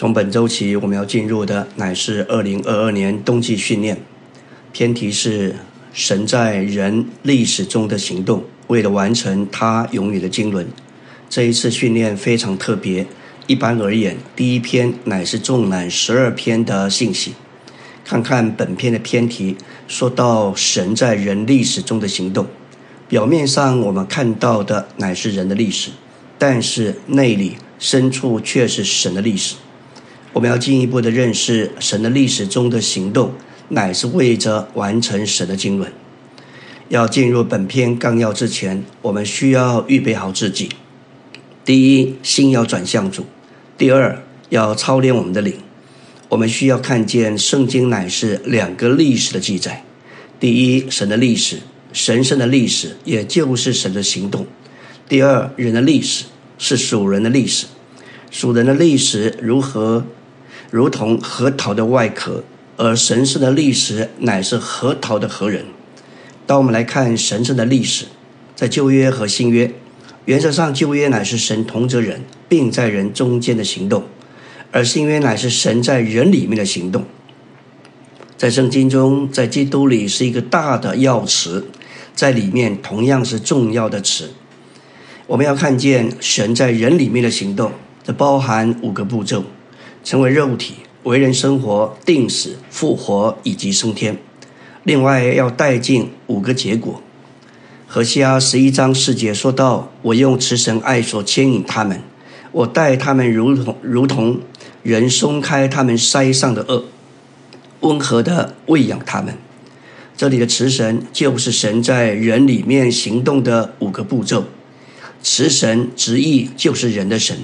从本周起，我们要进入的乃是二零二二年冬季训练，偏题是神在人历史中的行动，为了完成他永远的经纶。这一次训练非常特别。一般而言，第一篇乃是重览十二篇的信息。看看本篇的偏题，说到神在人历史中的行动。表面上我们看到的乃是人的历史，但是内里深处却是神的历史。我们要进一步的认识神的历史中的行动，乃是为着完成神的经纶。要进入本篇纲要之前，我们需要预备好自己。第一，心要转向主；第二，要操练我们的灵。我们需要看见圣经乃是两个历史的记载：第一，神的历史，神圣的历史，也就是神的行动；第二，人的历史，是属人的历史。属人的历史如何？如同核桃的外壳，而神圣的历史乃是核桃的核人。当我们来看神圣的历史，在旧约和新约，原则上旧约乃是神同着人，并在人中间的行动，而新约乃是神在人里面的行动。在圣经中，在基督里是一个大的要词，在里面同样是重要的词。我们要看见神在人里面的行动，这包含五个步骤。成为肉体，为人生活、定死、复活以及升天。另外要带进五个结果。何西阿十一章四节说到：“我用慈神爱所牵引他们，我待他们如同如同人松开他们腮上的恶，温和的喂养他们。”这里的慈神就是神在人里面行动的五个步骤。慈神直译就是人的神。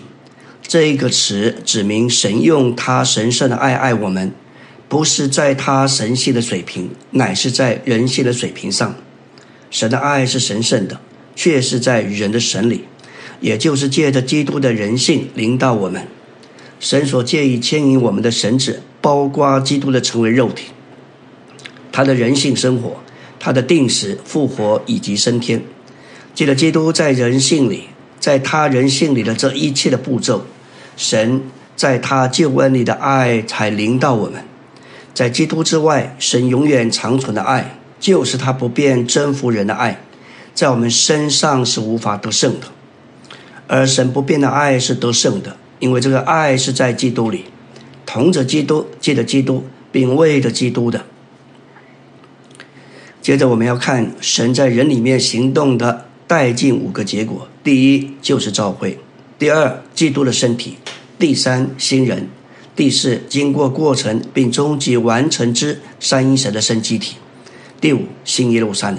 这一个词指明神用他神圣的爱爱我们，不是在他神性的水平，乃是在人性的水平上。神的爱是神圣的，却是在人的神里，也就是借着基督的人性临到我们。神所借以牵引我们的神子，包括基督的成为肉体，他的人性生活，他的定时、复活以及升天。借着基督在人性里，在他人性里的这一切的步骤。神在他救恩里的爱才临到我们，在基督之外，神永远长存的爱，就是他不变征服人的爱，在我们身上是无法得胜的，而神不变的爱是得胜的，因为这个爱是在基督里，同着基督，借着基督，并为着基督的。接着我们要看神在人里面行动的带进五个结果，第一就是召会。第二，基督的身体；第三，新人；第四，经过过程并终极完成之三一神的生机体；第五，新耶路撒冷。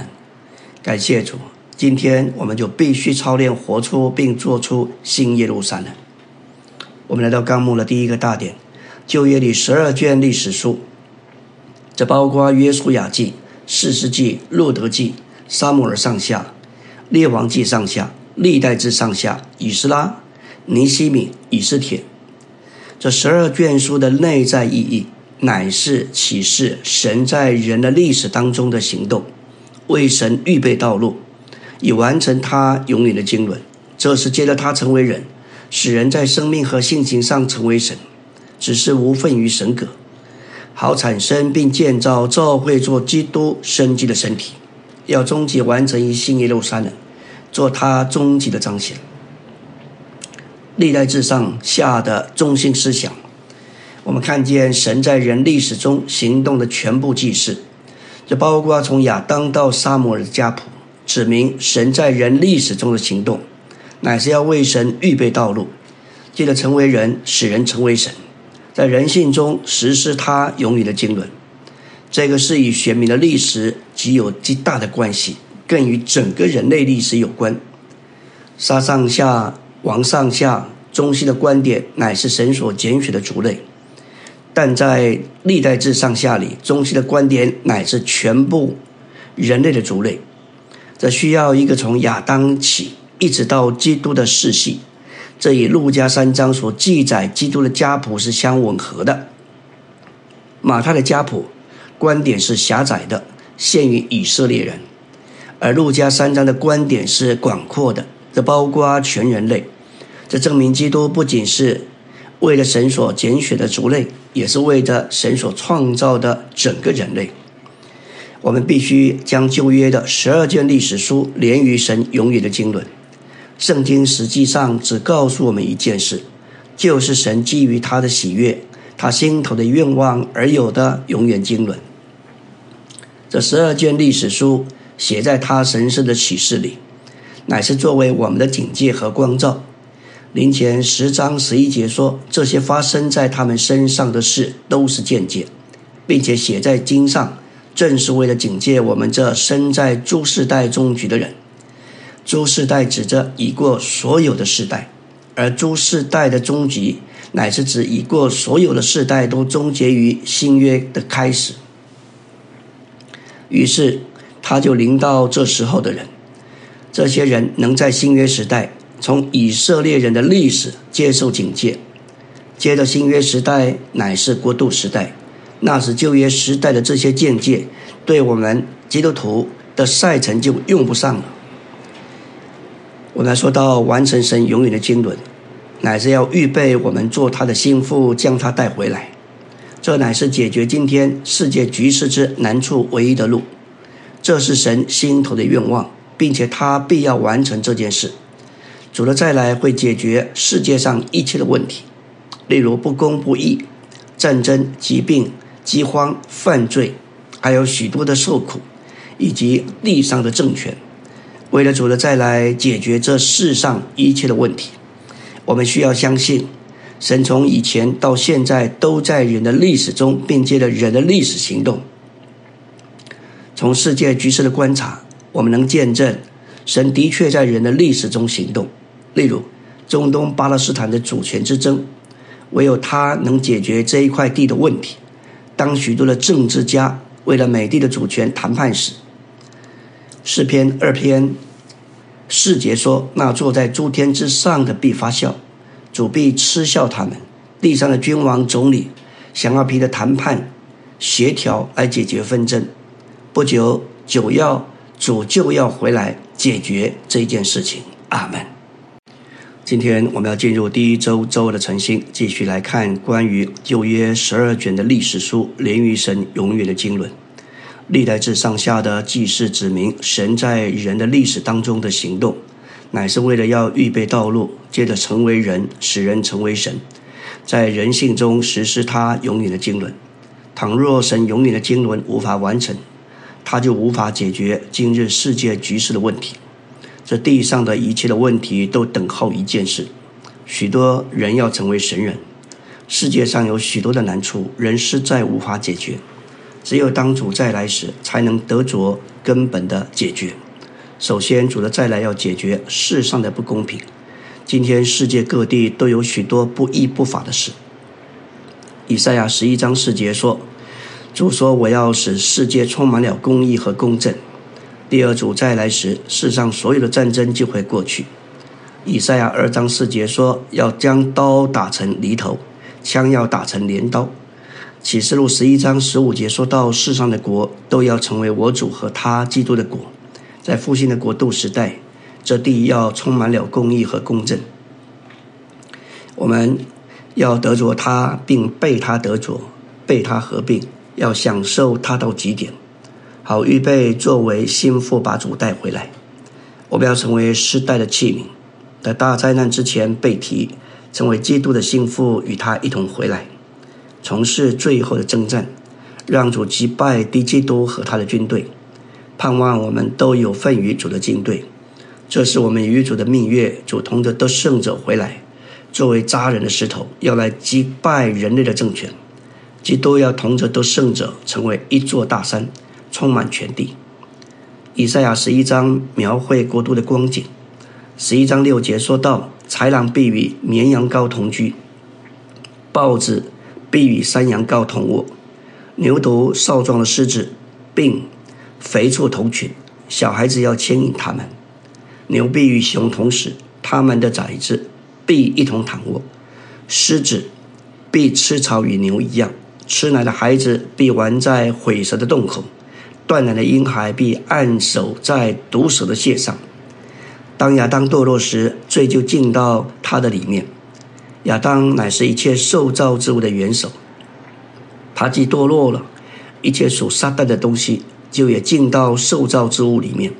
感谢主，今天我们就必须操练活出并做出新耶路撒冷。我们来到纲目的第一个大点，旧约里十二卷历史书，这包括约书亚记、四世纪、路德记、沙姆尔上下、列王记上下、历代志上下、以斯拉。尼西米、以斯帖，这十二卷书的内在意义，乃是启示神在人的历史当中的行动，为神预备道路，以完成他永远的经纶。这是接着他成为人，使人在生命和性情上成为神，只是无份于神格，好产生并建造教会做基督生机的身体，要终极完成于新耶路撒冷，做他终极的彰显。历代至上下的中心思想，我们看见神在人历史中行动的全部记事，这包括从亚当到沙摩尔的家谱，指明神在人历史中的行动，乃是要为神预备道路，记得成为人，使人成为神，在人性中实施他永远的经纶。这个是与选民的历史极有极大的关系，更与整个人类历史有关。杀上下。王上下中心的观点乃是神所拣选的族类，但在历代志上下里，中心的观点乃是全部人类的族类。这需要一个从亚当起一直到基督的世系，这与路加三章所记载基督的家谱是相吻合的。马太的家谱观点是狭窄的，限于以色列人，而路加三章的观点是广阔的。这包括全人类，这证明基督不仅是为了神所拣选的族类，也是为着神所创造的整个人类。我们必须将旧约的十二卷历史书连于神永远的经纶。圣经实际上只告诉我们一件事，就是神基于他的喜悦、他心头的愿望而有的永远经纶。这十二卷历史书写在他神圣的启示里，乃是作为我们的警戒和光照。林前十章十一节说，这些发生在他们身上的事都是间接，并且写在经上，正是为了警戒我们这身在诸世代中局的人。诸世代指着已过所有的世代，而诸世代的终极，乃是指已过所有的世代都终结于新约的开始。于是，他就临到这时候的人，这些人能在新约时代。从以色列人的历史接受警戒，接着新约时代乃是国度时代，那时旧约时代的这些见解，对我们基督徒的赛程就用不上了。我们说到完成神永远的经纶，乃是要预备我们做他的心腹，将他带回来。这乃是解决今天世界局势之难处唯一的路。这是神心头的愿望，并且他必要完成这件事。主的再来会解决世界上一切的问题，例如不公不义、战争、疾病、饥荒、犯罪，还有许多的受苦，以及地上的政权。为了主的再来解决这世上一切的问题，我们需要相信，神从以前到现在都在人的历史中，并借着人的历史行动。从世界局势的观察，我们能见证神的确在人的历史中行动。例如，中东巴勒斯坦的主权之争，唯有他能解决这一块地的问题。当许多的政治家为了美帝的主权谈判时，诗篇二篇四节说：“那坐在诸天之上的必发笑，主必嗤笑他们。地上的君王总理想要凭着谈判协调来解决纷争。不久，就要主就要回来解决这件事情。”阿门。今天我们要进入第一周周二的晨星，继续来看关于旧约十二卷的历史书，连于神永远的经纶。历代至上下的记事指明，神在人的历史当中的行动，乃是为了要预备道路，接着成为人，使人成为神，在人性中实施他永远的经纶。倘若神永远的经纶无法完成，他就无法解决今日世界局势的问题。这地上的一切的问题都等候一件事：许多人要成为神人。世界上有许多的难处，人实在无法解决。只有当主再来时，才能得着根本的解决。首先，主的再来要解决世上的不公平。今天世界各地都有许多不义不法的事。以赛亚十一章四节说：“主说，我要使世界充满了公义和公正。”第二组再来时，世上所有的战争就会过去。以赛亚二章四节说：“要将刀打成犁头，枪要打成镰刀。”启示录十一章十五节说到：“世上的国都要成为我主和他基督的国。”在复兴的国度时代，这地要充满了公义和公正。我们要得着他，并被他得着，被他合并，要享受他到极点。好，预备作为心腹把主带回来。我们要成为世代的器皿，在大灾难之前被提，成为基督的心腹，与他一同回来，从事最后的征战，让主击败敌基督和他的军队。盼望我们都有份于主的军队。这是我们与主的蜜月，主同着得胜者回来，作为扎人的石头，要来击败人类的政权。基督要同着得胜者，成为一座大山。充满全地。以赛亚十一章描绘国度的光景。十一章六节说到：豺狼必与绵羊羔同居，豹子必与山羊羔同卧，牛犊少壮的狮子并肥畜同群，小孩子要牵引他们。牛必与熊同食，他们的崽子必一同躺卧。狮子必吃草与牛一样，吃奶的孩子必玩在毁蛇的洞口。断奶的婴孩必按守在毒蛇的穴上。当亚当堕落时，罪就进到他的里面。亚当乃是一切受造之物的元首，他既堕落了，一切属撒旦的东西就也进到受造之物里面。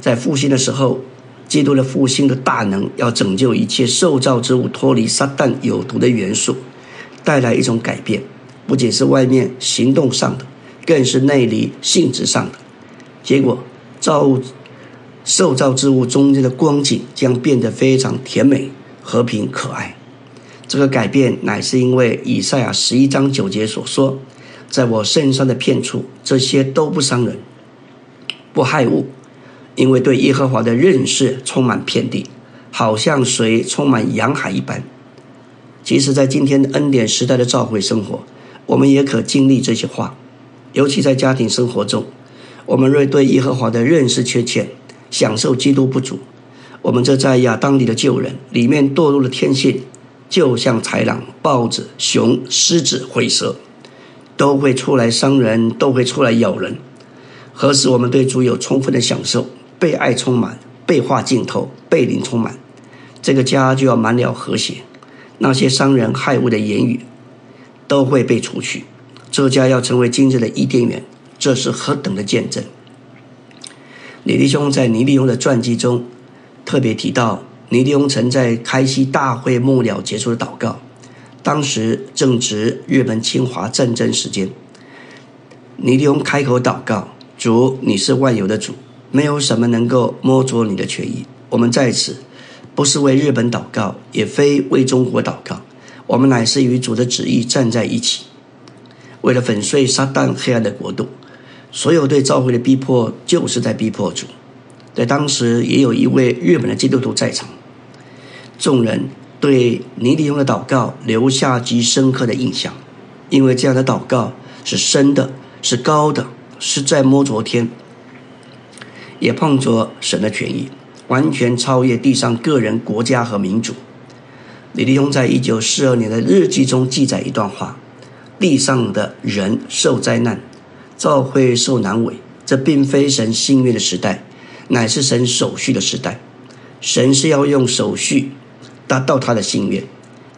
在复兴的时候，基督的复兴的大能要拯救一切受造之物脱离撒旦有毒的元素，带来一种改变，不仅是外面行动上的，更是内里性质上的。结果，造物受造之物中间的光景将变得非常甜美、和平、可爱。这个改变乃是因为以赛亚十一章九节所说：“在我身上的片处，这些都不伤人，不害物，因为对耶和华的认识充满遍地，好像水充满洋海一般。”即使在今天的恩典时代的召会生活，我们也可经历这些话，尤其在家庭生活中，我们若对耶和华的认识缺欠，享受基督不足，我们这在亚当里的旧人里面堕入了天性。就像豺狼、豹子、熊、狮子、灰蛇，都会出来伤人，都会出来咬人。何时我们对主有充分的享受，被爱充满，被化浸透，被灵充满，这个家就要满了和谐。那些伤人害物的言语都会被除去，这家要成为今日的伊甸园。这是何等的见证！李弟兄在尼利翁的传记中特别提到。尼利翁曾在开西大会末了结束的祷告，当时正值日本侵华战争时间。尼利翁开口祷告：“主，你是万有的主，没有什么能够摸着你的权益。我们在此不是为日本祷告，也非为中国祷告，我们乃是与主的旨意站在一起，为了粉碎撒旦黑暗的国度。所有对教会的逼迫，就是在逼迫主。”在当时，也有一位日本的基督徒在场。众人对尼迪翁的祷告留下极深刻的印象，因为这样的祷告是深的，是高的，是在摸着天，也碰着神的权益，完全超越地上个人、国家和民主。李立翁在一九四二年的日记中记载一段话：地上的人受灾难，教会受难为，这并非神幸运的时代。乃是神手续的时代，神是要用手续达到他的心愿，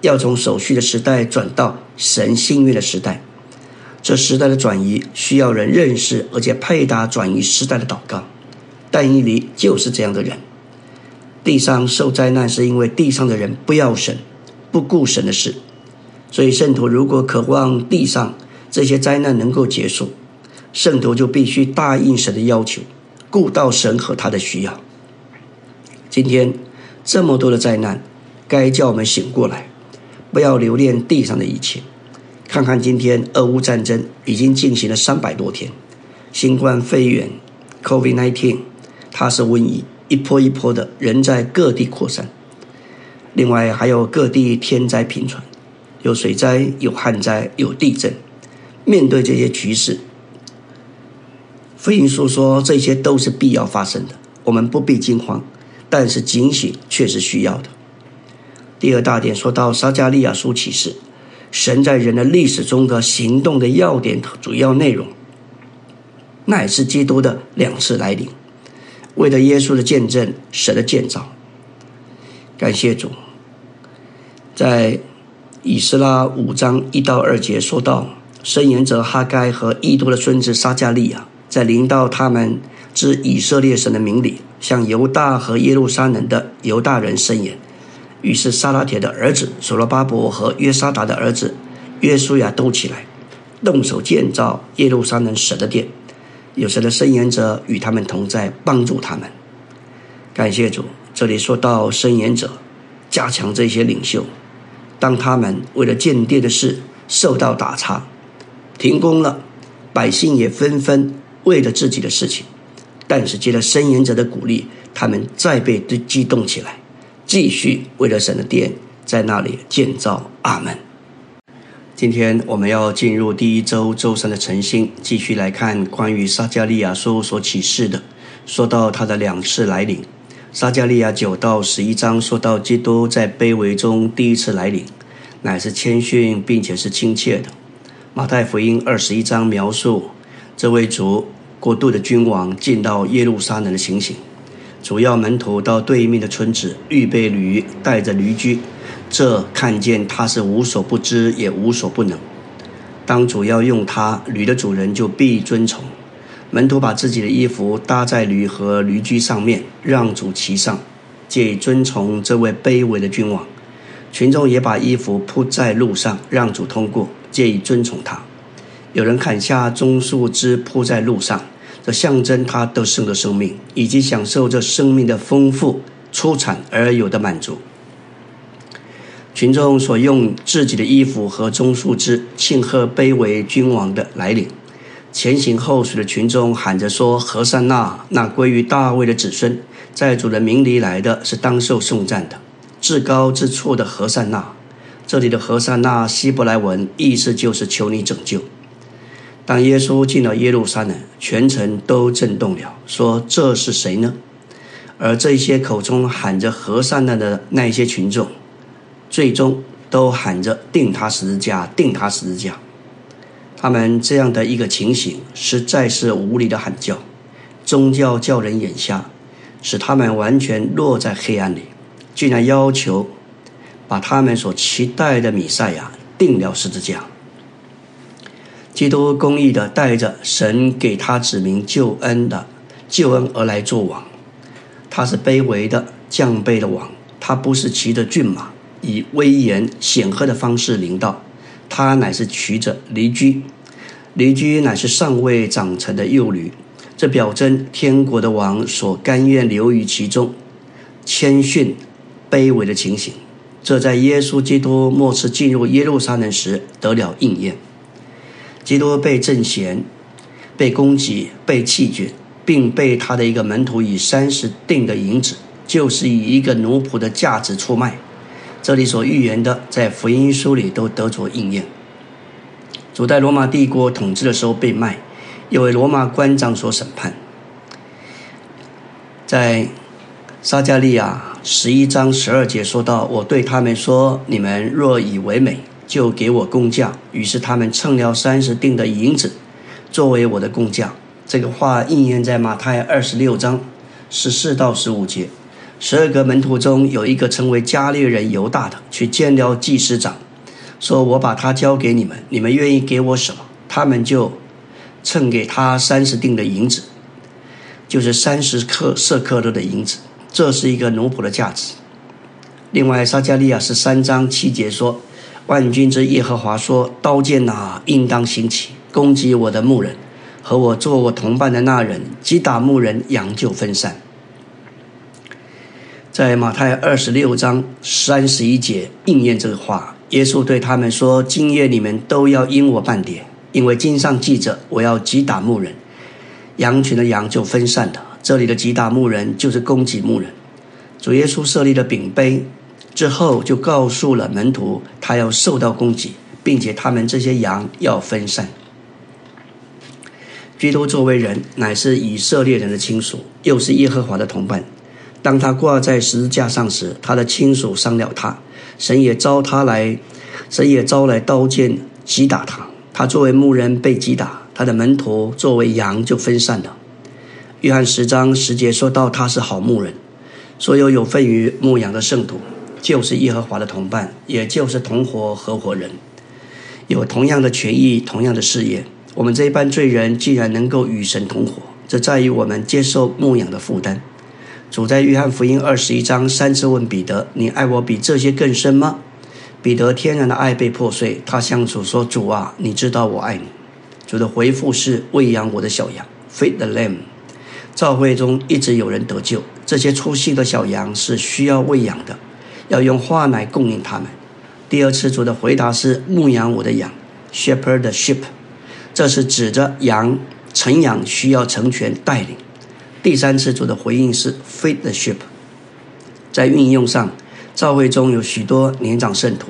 要从手续的时代转到神心愿的时代。这时代的转移需要人认识，而且配搭转移时代的祷告。但以理就是这样的人。地上受灾难是因为地上的人不要神，不顾神的事。所以圣徒如果渴望地上这些灾难能够结束，圣徒就必须答应神的要求。顾到神和他的需要。今天这么多的灾难，该叫我们醒过来，不要留恋地上的一切。看看今天俄乌战争已经进行了三百多天，新冠肺炎 （COVID-19） 它是瘟疫，一波一波的人在各地扩散。另外还有各地天灾频传，有水灾、有旱灾、有地震。面对这些局势。福音书说这些都是必要发生的，我们不必惊慌，但是警醒却是需要的。第二大点说到撒加利亚书启示，神在人的历史中的行动的要点和主要内容，乃是基督的两次来临，为了耶稣的见证，神的建造。感谢主，在以斯拉五章一到二节说到，申言者哈该和异多的孙子撒加利亚。在临到他们之以色列神的名里，向犹大和耶路撒冷的犹大人伸言。于是撒拉铁的儿子所罗巴伯和约沙达的儿子约书亚都起来，动手建造耶路撒冷神的殿。有神的申言者与他们同在，帮助他们。感谢主，这里说到申言者加强这些领袖，当他们为了建殿的事受到打叉，停工了，百姓也纷纷。为了自己的事情，但是接了申言者的鼓励，他们再被激动起来，继续为了神的殿在那里建造。阿门。今天我们要进入第一周周三的晨星，继续来看关于撒加利亚书所启示的。说到他的两次来临，撒加利亚九到十一章说到基督在卑微中第一次来临，乃是谦逊并且是亲切的。马太福音二十一章描述这位主。过度的君王进到耶路撒冷的情形，主要门徒到对面的村子预备驴，带着驴驹，这看见他是无所不知，也无所不能。当主要用他，驴的主人就必遵从。门徒把自己的衣服搭在驴和驴驹上面，让主骑上，借以遵从这位卑微的君王。群众也把衣服铺在路上，让主通过，借以遵从他。有人砍下棕树枝铺在路上，这象征他得胜的生命，以及享受这生命的丰富、出产而有的满足。群众所用自己的衣服和棕树枝庆贺卑微君王的来临。前行后随的群众喊着说：“何善那，那归于大卫的子孙，在主的名里来的是当受颂赞的，至高之处的何善那。”这里的何善那希伯来文意思就是求你拯救。当耶稣进了耶路撒冷，全城都震动了，说：“这是谁呢？”而这些口中喊着何善那的那些群众，最终都喊着定他十字架，定他十字架。他们这样的一个情形，实在是无理的喊叫。宗教叫人眼瞎，使他们完全落在黑暗里，竟然要求把他们所期待的米赛亚定了十字架。基督公义的带着神给他指明救恩的救恩而来做王，他是卑微的降卑的王，他不是骑着骏马以威严显赫的方式领导，他乃是骑着驴驹。驴驹乃是尚未长成的幼驴，这表征天国的王所甘愿留于其中，谦逊、卑微的情形。这在耶稣基督末次进入耶路撒冷时得了应验。基督被正贤、被攻击、被弃绝，并被他的一个门徒以三十锭的银子，就是以一个奴仆的价值出卖。这里所预言的，在福音书里都得着应验。主在罗马帝国统治的时候被卖，又为罗马官长所审判。在撒加利亚十一章十二节说到：“我对他们说，你们若以为美，就给我工匠。”于是他们称了三十锭的银子，作为我的工匠。这个话应验在马太二十六章十四到十五节。十二个门徒中有一个称为加略人犹大的，去见了祭司长。说：“我把他交给你们，你们愿意给我什么？他们就称给他三十锭的银子，就是三十克色克勒的银子。这是一个奴仆的价值。另外，撒加利亚十三章七节说：‘万军之耶和华说：刀剑呐，应当兴起，攻击我的牧人和我做我同伴的那人，击打牧人，羊就分散。’在马太二十六章三十一节应验这个话。”耶稣对他们说：“今夜你们都要因我半点，因为经上记着，我要击打牧人，羊群的羊就分散了。这里的击打牧人，就是攻击牧人。主耶稣设立了饼杯之后，就告诉了门徒，他要受到攻击，并且他们这些羊要分散。基督作为人，乃是以色列人的亲属，又是耶和华的同伴。当他挂在十字架上时，他的亲属伤了他。”神也招他来，神也招来刀剑击打他。他作为牧人被击打，他的门徒作为羊就分散了。约翰十章十节说到他是好牧人，所有有份于牧羊的圣徒，就是耶和华的同伴，也就是同伙合伙人，有同样的权益，同样的事业。我们这一班罪人既然能够与神同伙，这在于我们接受牧养的负担。主在约翰福音二十一章三次问彼得：“你爱我比这些更深吗？”彼得天然的爱被破碎，他向主说：“主啊，你知道我爱你。”主的回复是：“喂养我的小羊，feed the lamb。”教会中一直有人得救，这些粗细的小羊是需要喂养的，要用话来供应他们。第二次主的回答是：“牧养我的羊，shepherd the sheep。”这是指着羊成养需要成全带领。第三次主的回应是 “feed the sheep”。在运用上，教会中有许多年长圣徒，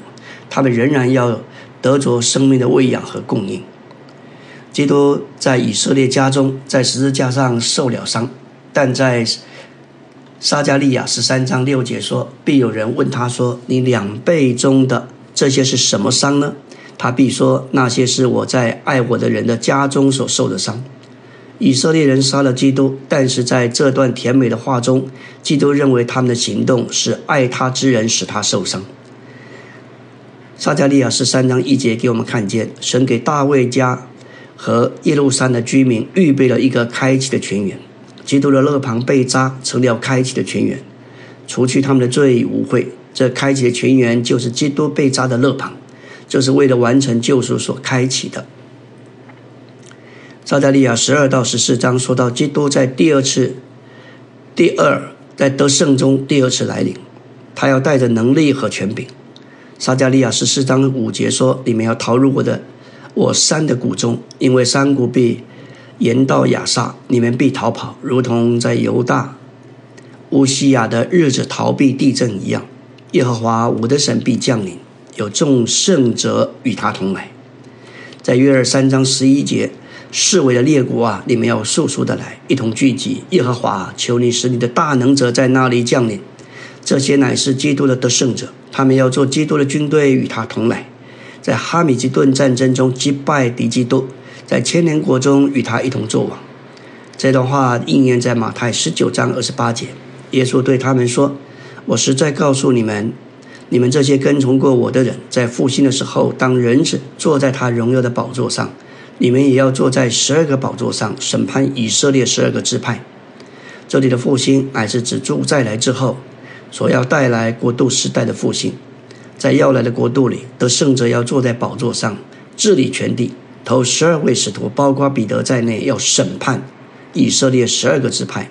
他们仍然要得着生命的喂养和供应。基督在以色列家中，在十字架上受了伤，但在撒加利亚十三章六节说：“必有人问他说：‘你两倍中的这些是什么伤呢？’他必说：‘那些是我在爱我的人的家中所受的伤。’”以色列人杀了基督，但是在这段甜美的话中，基督认为他们的行动是爱他之人使他受伤。撒加利亚十三章一节给我们看见，神给大卫家和耶路撒的居民预备了一个开启的泉源。基督的肋旁被扎，成了开启的泉源，除去他们的罪无悔。这开启的泉源就是基督被扎的肋旁，就是为了完成救赎所开启的。撒加利亚十二到十四章说到，基督在第二次、第二在得胜中第二次来临，他要带着能力和权柄。撒加利亚十四章五节说：“你们要逃入我的我山的谷中，因为山谷必延到亚萨，你们必逃跑，如同在犹大乌西亚的日子逃避地震一样。”耶和华我的神必降临，有众圣者与他同来。在约二三章十一节，四围的列国啊，你们要速速的来，一同聚集。耶和华，求你使你的大能者在那里降临。这些乃是基督的得胜者，他们要做基督的军队与他同来，在哈米吉顿战争中击败敌基督，在千年国中与他一同作王。这段话应验在马太十九章二十八节，耶稣对他们说。我实在告诉你们，你们这些跟从过我的人，在复兴的时候，当人子坐在他荣耀的宝座上，你们也要坐在十二个宝座上，审判以色列十二个支派。这里的复兴乃是指主再来之后所要带来国度时代的复兴。在要来的国度里，得胜者要坐在宝座上，治理全地。头十二位使徒，包括彼得在内，要审判以色列十二个支派，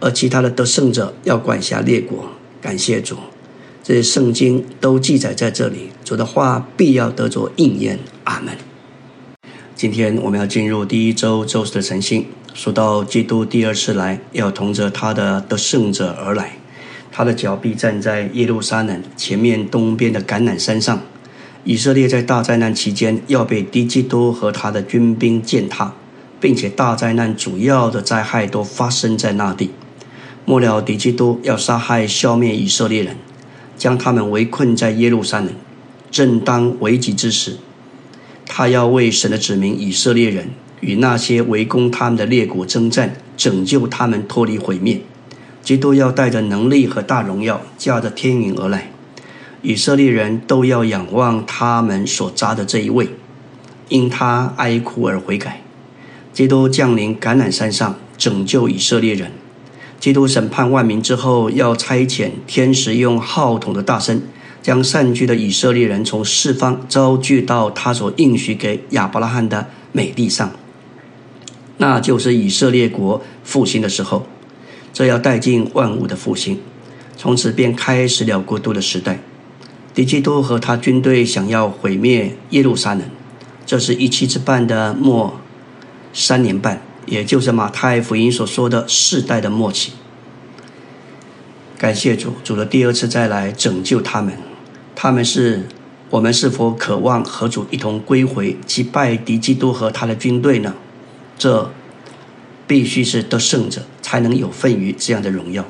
而其他的得胜者要管辖列国。感谢主，这些圣经都记载在这里。主的话必要得着应验。阿门。今天我们要进入第一周周四的晨星，说到基督第二次来，要同着他的得胜者而来。他的脚必站在耶路撒冷前面东边的橄榄山上。以色列在大灾难期间要被敌基督和他的军兵践踏，并且大灾难主要的灾害都发生在那地。末了，敌基督要杀害、消灭以色列人，将他们围困在耶路撒冷。正当危急之时，他要为神的子民以色列人与那些围攻他们的列国征战，拯救他们脱离毁灭。基督要带着能力和大荣耀，驾着天云而来。以色列人都要仰望他们所扎的这一位，因他哀哭而悔改。基督降临橄榄山上，拯救以色列人。基督审判万民之后，要差遣天使用号筒的大声，将散居的以色列人从四方招聚到他所应许给亚伯拉罕的美地上，那就是以色列国复兴的时候。这要带进万物的复兴，从此便开始了国度的时代。敌基督和他军队想要毁灭耶路撒冷，这是一期之半的末三年半。也就是马太福音所说的世代的末期。感谢主，主的第二次再来拯救他们。他们是我们是否渴望和主一同归回，击败敌基督和他的军队呢？这必须是得胜者才能有份于这样的荣耀。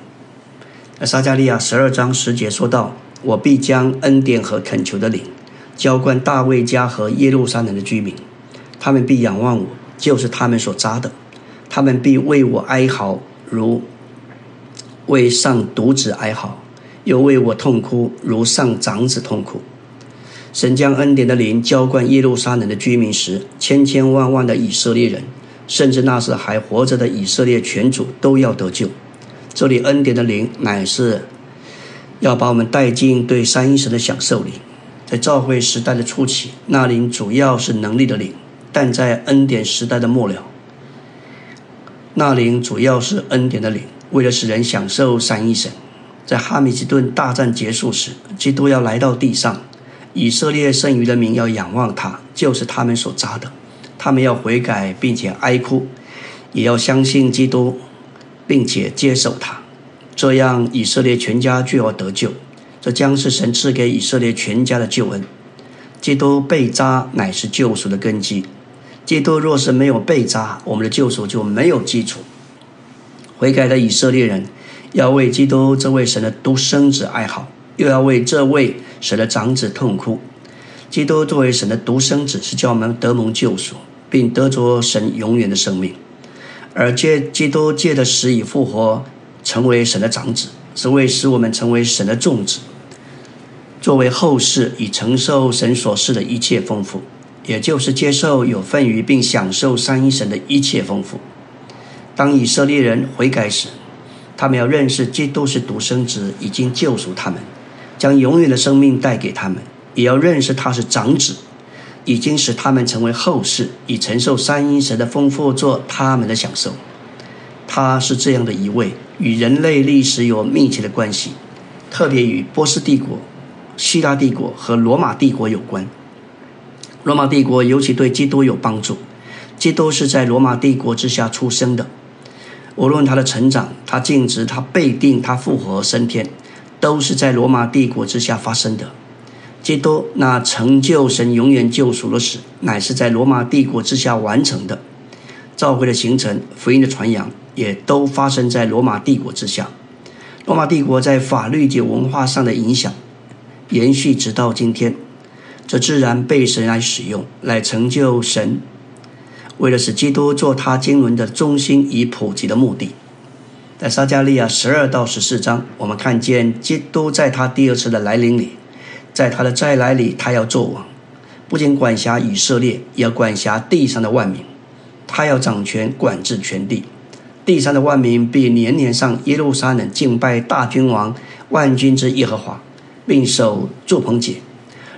那撒加利亚十二章十节说道：“我必将恩典和恳求的灵浇灌大卫家和耶路撒冷的居民，他们必仰望我，就是他们所扎的。”他们必为我哀嚎，如为上独子哀嚎；又为我痛哭，如上长子痛哭。神将恩典的灵浇灌耶路撒冷的居民时，千千万万的以色列人，甚至那时还活着的以色列全族都要得救。这里恩典的灵乃是要把我们带进对三一神的享受里。在召会时代的初期，那灵主要是能力的灵；但在恩典时代的末了，那灵主要是恩典的灵，为了使人享受三一神。在哈米吉顿大战结束时，基督要来到地上，以色列剩余的民要仰望他，就是他们所扎的。他们要悔改，并且哀哭，也要相信基督，并且接受他。这样，以色列全家就要得救。这将是神赐给以色列全家的救恩。基督被扎乃是救赎的根基。基督若是没有被扎，我们的救赎就没有基础。悔改的以色列人要为基督这位神的独生子哀嚎，又要为这位神的长子痛哭。基督作为神的独生子，是叫我们得蒙救赎，并得着神永远的生命；而借基督借的死以复活，成为神的长子，是为使我们成为神的众子。作为后世以承受神所示的一切丰富，也就是接受有份于并享受三一神的一切丰富。当以色列人悔改时，他们要认识基督是独生子，已经救赎他们，将永远的生命带给他们；也要认识他是长子，已经使他们成为后世，以承受三一神的丰富做他们的享受。他是这样的一位，与人类历史有密切的关系，特别与波斯帝国、希腊帝国和罗马帝国有关。罗马帝国尤其对基督有帮助，基督是在罗马帝国之下出生的。无论他的成长、他尽职、他被定、他复活升天，都是在罗马帝国之下发生的。基督那成就神永远救赎的事，乃是在罗马帝国之下完成的。教会的形成、福音的传扬。也都发生在罗马帝国之下。罗马帝国在法律及文化上的影响延续直到今天，这自然被神来使用，来成就神为了使基督做他经纶的中心以普及的目的。在撒加利亚十二到十四章，我们看见基督在他第二次的来临里，在他的再来里，他要做王，不仅管辖以色列，也要管辖地上的万民，他要掌权管制全地。地上的万民必年年上耶路撒冷敬拜大君王万军之耶和华，并守祝棚节。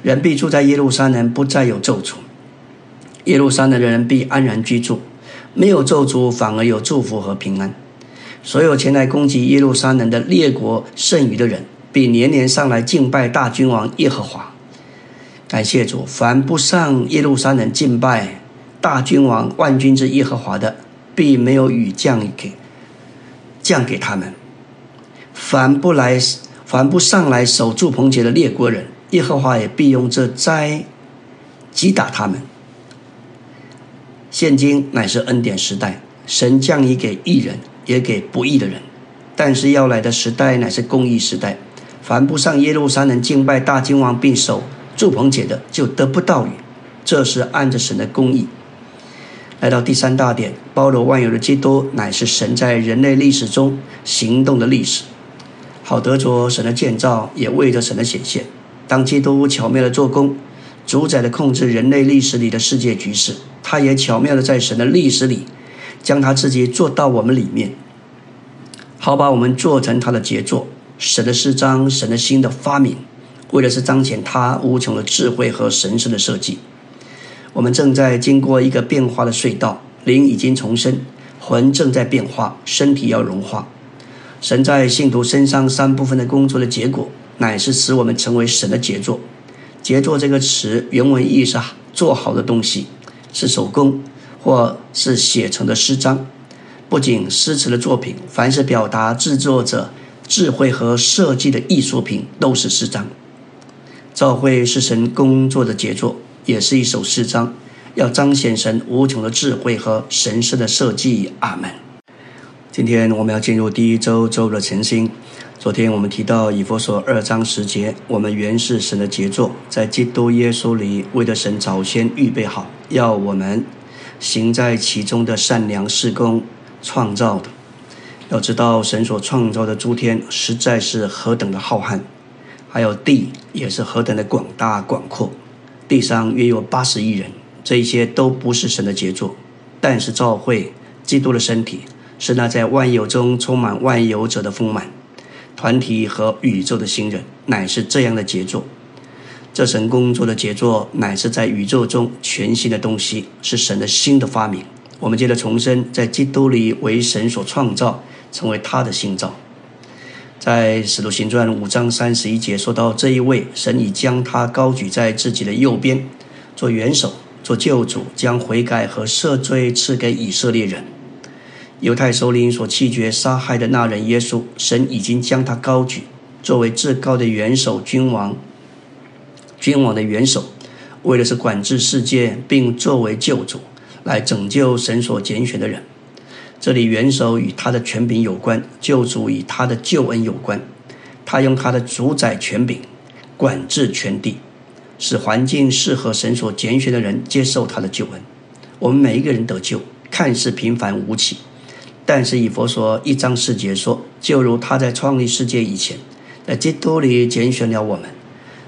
人必住在耶路撒冷，不再有咒诅。耶路撒冷的人必安然居住，没有咒诅，反而有祝福和平安。所有前来攻击耶路撒冷的列国剩余的人，必年年上来敬拜大君王耶和华。感谢主，凡不上耶路撒冷敬拜大君王万军之耶和华的。并没有雨降给降给他们，凡不来凡不上来守住棚节的列国人，耶和华也必用这灾击打他们。现今乃是恩典时代，神降以给义人，也给不义的人。但是要来的时代乃是公义时代，凡不上耶路撒冷敬拜大君王并守住棚节的，就得不到雨。这是按着神的公义。来到第三大点，包罗万有的基督乃是神在人类历史中行动的历史，好得着神的建造，也为着神的显现。当基督巧妙的做工，主宰的控制人类历史里的世界局势，他也巧妙的在神的历史里，将他自己做到我们里面，好把我们做成他的杰作。神的诗章，神的新的发明，为的是彰显他无穷的智慧和神圣的设计。我们正在经过一个变化的隧道，灵已经重生，魂正在变化，身体要融化。神在信徒身上三部分的工作的结果，乃是使我们成为神的杰作。杰作这个词原文意是做好的东西，是手工或是写成的诗章。不仅诗词的作品，凡是表达制作者智慧和设计的艺术品，都是诗章。教会是神工作的杰作。也是一首诗章，要彰显神无穷的智慧和神圣的设计。阿门。今天我们要进入第一周周的晨星。昨天我们提到以佛所二章十节，我们原是神的杰作，在基督耶稣里，为的神早先预备好，要我们行在其中的善良事工创造的。要知道神所创造的诸天实在是何等的浩瀚，还有地也是何等的广大广阔。地上约有八十亿人，这一些都不是神的杰作，但是教会基督的身体是那在万有中充满万有者的丰满团体和宇宙的新人，乃是这样的杰作。这神工作的杰作，乃是在宇宙中全新的东西，是神的新的发明。我们接着重申，在基督里为神所创造，成为他的新造。在使徒行传五章三十一节说到，这一位神已将他高举在自己的右边，做元首，做救主，将悔改和赦罪赐给以色列人。犹太首领所弃绝杀害的那人耶稣，神已经将他高举，作为至高的元首、君王、君王的元首，为的是管制世界，并作为救主，来拯救神所拣选的人。这里元首与他的权柄有关，救主与他的救恩有关。他用他的主宰权柄管制全地，使环境适合神所拣选的人接受他的救恩。我们每一个人得救，看似平凡无奇，但是以佛说一章四节说，就如他在创立世界以前，在基督里拣选了我们，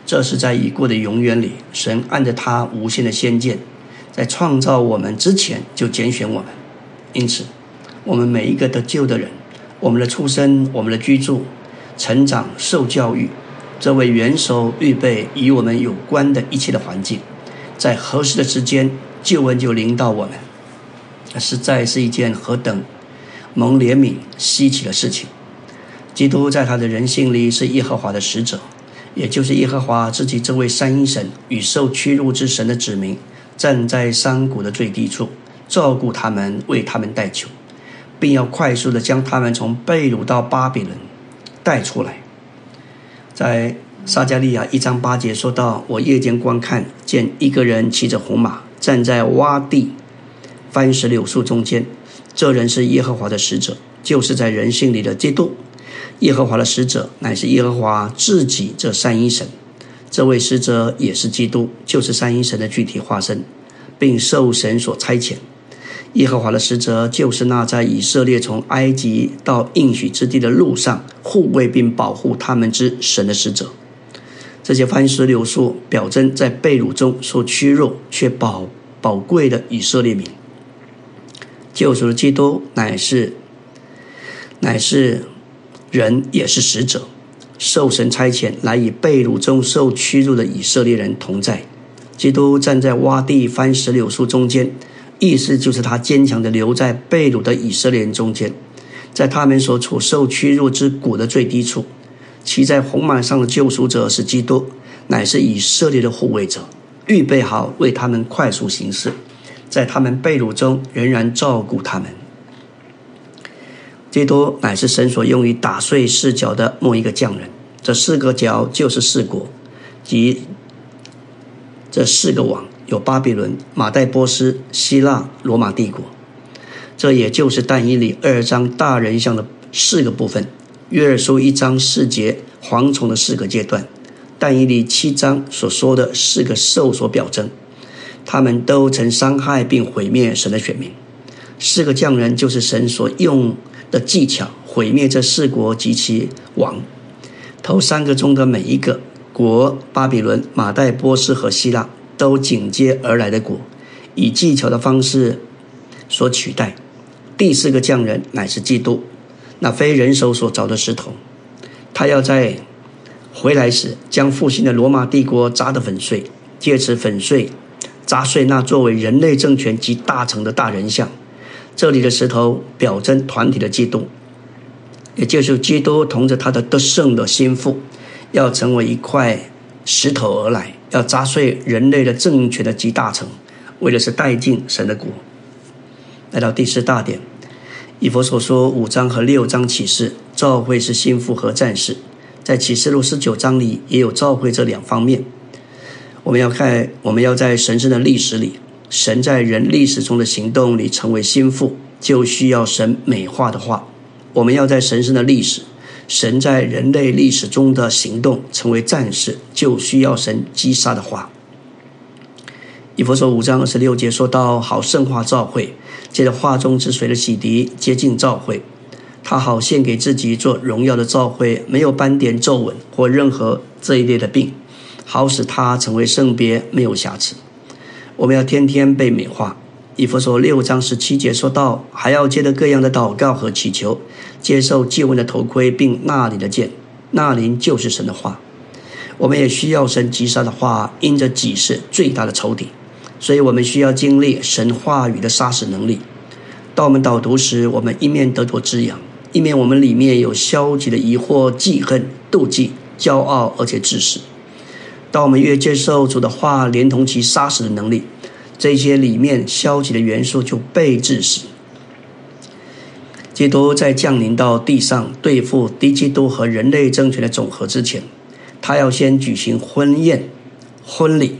这是在已过的永远里，神按着他无限的先见，在创造我们之前就拣选我们。因此，我们每一个得救的人，我们的出生、我们的居住、成长、受教育，这位元首预备与我们有关的一切的环境，在合适的时间，救恩就临到我们。实在是一件何等蒙怜悯、稀奇的事情！基督在他的人性里是耶和华的使者，也就是耶和华自己这位三一神与受屈辱之神的子民，站在山谷的最低处，照顾他们，为他们代求，并要快速的将他们从贝鲁到巴比伦带出来。在撒加利亚一章八节说到：“我夜间观看，见一个人骑着红马，站在洼地番石榴树中间，这人是耶和华的使者，就是在人性里的基督。”耶和华的使者乃是耶和华自己这三一神，这位使者也是基督，就是三一神的具体化身，并受神所差遣。耶和华的使者就是那在以色列从埃及到应许之地的路上护卫并保护他们之神的使者。这些番石榴树表征在被掳中所屈辱却宝宝贵的以色列民。救赎的基督乃是乃是。人也是使者，受神差遣来与被掳中受屈辱的以色列人同在。基督站在洼地番石榴树中间，意思就是他坚强的留在被掳的以色列人中间，在他们所处受屈辱之谷的最低处。骑在红马上的救赎者是基督，乃是以色列的护卫者，预备好为他们快速行事，在他们被掳中仍然照顾他们。基督乃是神所用于打碎四角的某一个匠人，这四个角就是四国，即这四个王，有巴比伦、马代波斯、希腊、罗马帝国。这也就是但以理二章大人像的四个部分，约尔书一章四节蝗虫的四个阶段，但以理七章所说的四个兽所表征，他们都曾伤害并毁灭神的选民。四个匠人就是神所用。的技巧毁灭这四国及其王，头三个中的每一个国——巴比伦、马代波斯和希腊，都紧接而来的国，以技巧的方式所取代。第四个匠人乃是基督，那非人手所凿的石头，他要在回来时将复兴的罗马帝国砸得粉碎，借此粉碎、砸碎那作为人类政权及大成的大人像。这里的石头表征团体的基督，也就是基督同着他的得胜的心腹，要成为一块石头而来，要砸碎人类的政权的集大成，为的是带进神的国。来到第四大点，以佛所说五章和六章启示，召会是心腹和战士，在启示录十九章里也有召会这两方面。我们要看，我们要在神圣的历史里。神在人历史中的行动里成为心腹，就需要神美化的话。我们要在神圣的历史，神在人类历史中的行动成为战士，就需要神击杀的话。以弗所五章二十六节说到：“好圣化召会，借着画中之水的洗涤，接近召会。他好献给自己做荣耀的召会，没有斑点、皱纹或任何这一类的病，好使他成为圣别，没有瑕疵。”我们要天天被美化。以弗所六章十七节说到，还要接着各样的祷告和祈求，接受祭文的头盔，并纳灵的剑。纳灵就是神的话。我们也需要神击杀的话，因着己是最大的仇敌，所以我们需要经历神话语的杀死能力。当我们导读时，我们一面得着滋养，一面我们里面有消极的疑惑、记恨、妒忌、骄傲，而且自私。当我们越接受主的话，连同其杀死的能力，这些里面消极的元素就被致死。基督在降临到地上对付敌基督和人类政权的总和之前，他要先举行婚宴、婚礼，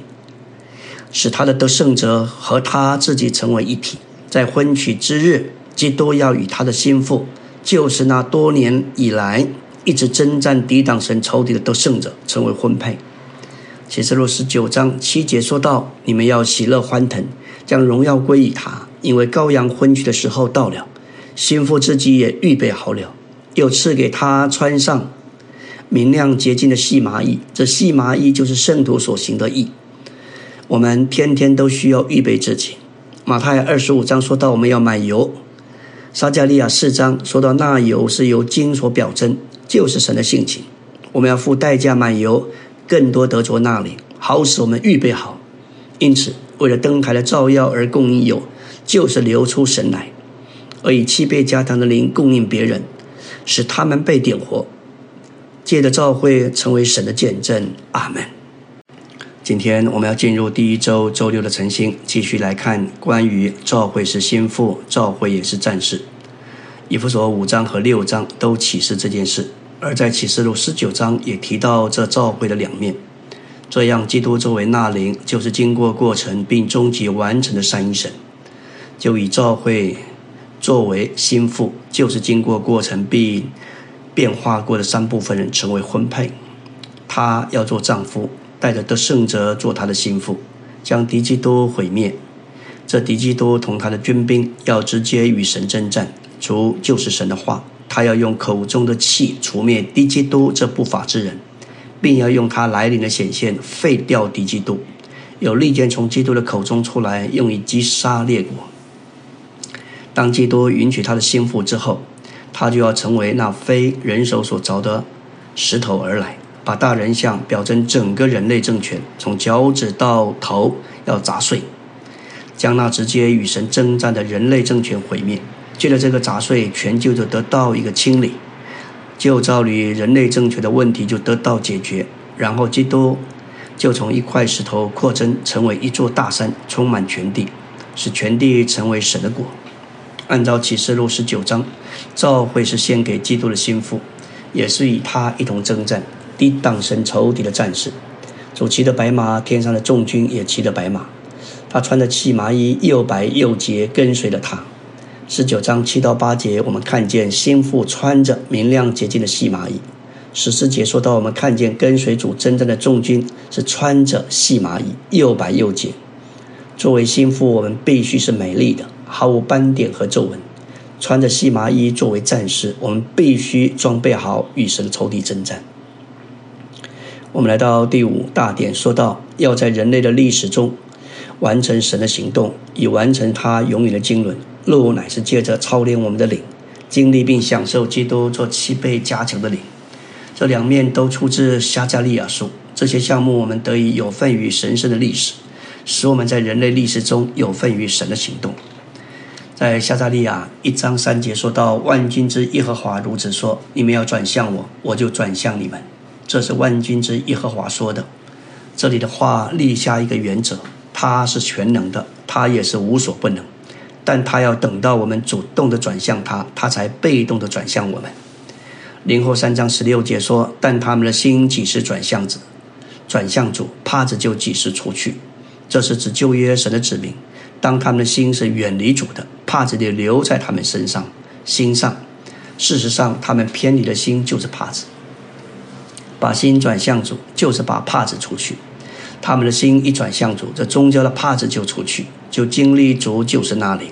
使他的得胜者和他自己成为一体。在婚娶之日，基督要与他的心腹，就是那多年以来一直征战抵挡神仇敌的得胜者，成为婚配。启示录十九章七节说到：“你们要喜乐欢腾，将荣耀归于他，因为羔羊婚娶的时候到了，心腹自己也预备好了，又赐给他穿上明亮洁净的细麻衣。这细麻衣就是圣徒所行的义。我们天天都需要预备自己。马太二十五章说到我们要买油。撒加利亚四章说到那油是由金所表征，就是神的性情。我们要付代价买油，更多得着那里，好使我们预备好。因此，为了灯台的照耀而供应有，就是流出神来。而以七倍加糖的灵供应别人，使他们被点活，借着召会成为神的见证。阿门。今天我们要进入第一周周六的晨星，继续来看关于召会是心腹，召会也是战士。以弗所五章和六章都启示这件事，而在启示录十九章也提到这召会的两面。这样，基督作为那灵，就是经过过程并终极完成的三一神，就以召会。作为心腹，就是经过过程并变化过的三部分人成为婚配。他要做丈夫，带着得胜者做他的心腹，将敌基督毁灭。这敌基督同他的军兵要直接与神征战。主就是神的话，他要用口中的气除灭敌基督这不法之人，并要用他来临的显现废掉敌基督。有利剑从基督的口中出来，用以击杀列国。当基督允许他的心腹之后，他就要成为那非人手所凿的石头而来，把大人像表征整个人类政权，从脚趾到头要砸碎，将那直接与神征战的人类政权毁灭。借着这个杂碎，全就就得到一个清理，就照理人类政权的问题就得到解决。然后基督就从一块石头扩增成为一座大山，充满全地，使全地成为神的国。按照启示录十九章，召会是献给基督的心腹，也是与他一同征战，抵挡神仇敌的战士。主骑的白马，天上的众军也骑着白马。他穿着细麻衣，又白又洁，跟随着他。十九章七到八节，我们看见心腹穿着明亮洁净的细麻衣。十四节说到，我们看见跟随主征战的众军是穿着细麻衣，又白又洁。作为心腹，我们必须是美丽的。毫无斑点和皱纹，穿着细麻衣作为战士，我们必须装备好与神的仇敌征战。我们来到第五大点，说到要在人类的历史中完成神的行动，以完成他永远的经纶。路乃是借着操练我们的灵，经历并享受基督做七倍加强的灵。这两面都出自撒加利亚书。这些项目我们得以有份于神圣的历史，使我们在人类历史中有份于神的行动。在撒加利亚一章三节说到：“万军之耶和华如此说：你们要转向我，我就转向你们。”这是万军之耶和华说的。这里的话立下一个原则：他是全能的，他也是无所不能，但他要等到我们主动的转向他，他才被动的转向我们。灵后三章十六节说：“但他们的心几时转向子，转向主，帕子就几时出去。”这是指旧约神的指明。当他们的心是远离主的，帕子就留在他们身上、心上。事实上，他们偏离的心就是帕子。把心转向主，就是把帕子出去。他们的心一转向主，这宗教的帕子就出去，就经历主就是那灵。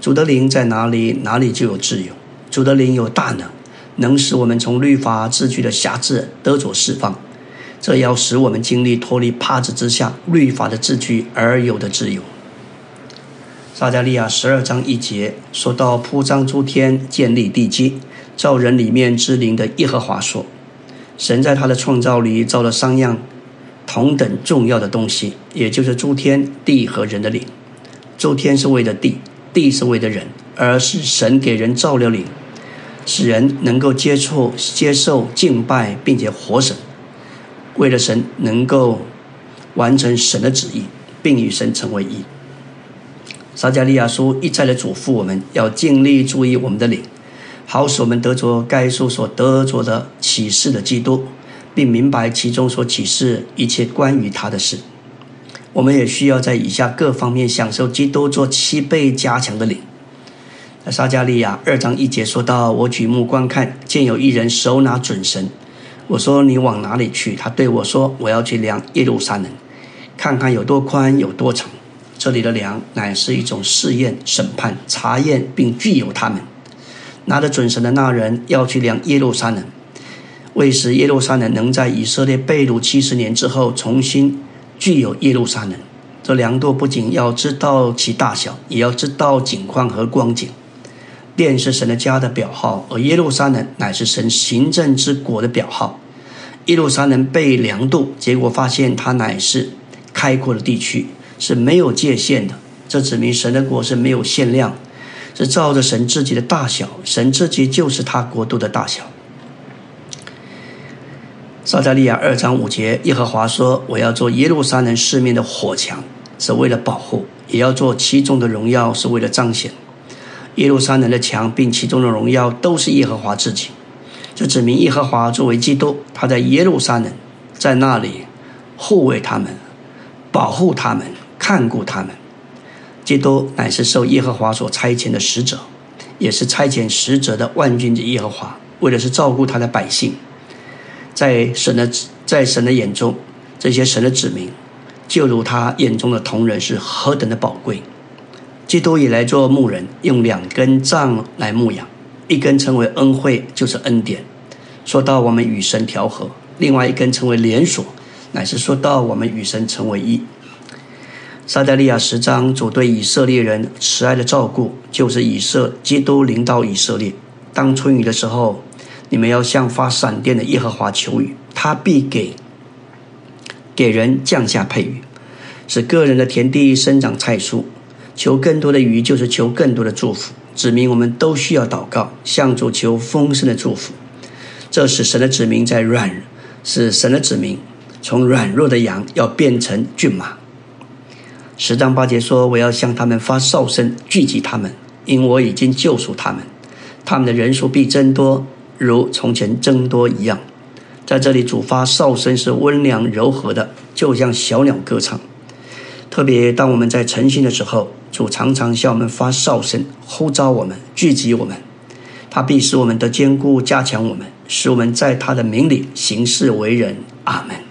主的灵在哪里，哪里就有自由。主的灵有大能，能使我们从律法秩序的辖制得着释放。这要使我们经历脱离帕子之下律法的秩序而有的自由。撒加利亚十二章一节说到铺张诸天、建立地基、造人里面之灵的耶和华说：“神在他的创造里造了三样同等重要的东西，也就是诸天、地和人的灵。周天是为了地，地是为了人，而是神给人造了灵，使人能够接触、接受、敬拜，并且活神，为了神能够完成神的旨意，并与神成为一。”撒加利亚书一再的嘱咐我们要尽力注意我们的灵，好使我们得着该书所得着的启示的基督，并明白其中所启示一切关于他的事。我们也需要在以下各方面享受基督做七倍加强的灵。在撒加利亚二章一节说到：“我举目观看，见有一人手拿准绳。我说：你往哪里去？他对我说：我要去量耶路撒冷，看看有多宽，有多长。”这里的量乃是一种试验、审判、查验，并具有他们。拿着准绳的那人要去量耶路撒冷。为使耶路撒冷能在以色列被掳七十年之后重新具有耶路撒冷。这量度不仅要知道其大小，也要知道景况和光景。殿是神的家的表号，而耶路撒冷乃是神行政之国的表号。耶路撒冷被量度，结果发现它乃是开阔的地区，是没有界限的。这指明神的国是没有限量，是照着神自己的大小，神自己就是他国度的大小。撒加利亚二章五节，耶和华说：“我要做耶路撒冷四面的火墙，是为了保护；也要做其中的荣耀，是为了彰显。耶路撒冷的墙并其中的荣耀，都是耶和华自己。这指明耶和华作为基督，他在耶路撒冷，在那里护卫他们，保护他们，看顾他们。基督乃是受耶和华所差遣的使者，也是差遣使者的万军之耶和华，为的是照顾他的百姓。”在神的在神的眼中，这些神的子民，就如他眼中的同人是何等的宝贵。基督以来做牧人，用两根杖来牧养，一根称为恩惠，就是恩典，说到我们与神调和；另外一根称为连锁，乃是说到我们与神成为一。撒加利亚十章主对以色列人慈爱的照顾，就是以色基督领导以色列。当春雨的时候。你们要向发闪电的耶和华求雨，他必给给人降下配雨，使个人的田地生长菜蔬。求更多的雨，就是求更多的祝福，指明我们都需要祷告，向主求丰盛的祝福。这使神的子民在软，使神的子民从软弱的羊要变成骏马。十章八节说：“我要向他们发哨声，聚集他们，因我已经救赎他们，他们的人数必增多。”如从前增多一样，在这里主发哨声是温良柔和的，就像小鸟歌唱。特别当我们在晨兴的时候，主常常向我们发哨声，呼召我们，聚集我们。他必使我们的坚固，加强我们，使我们在他的名里行事为人。阿门。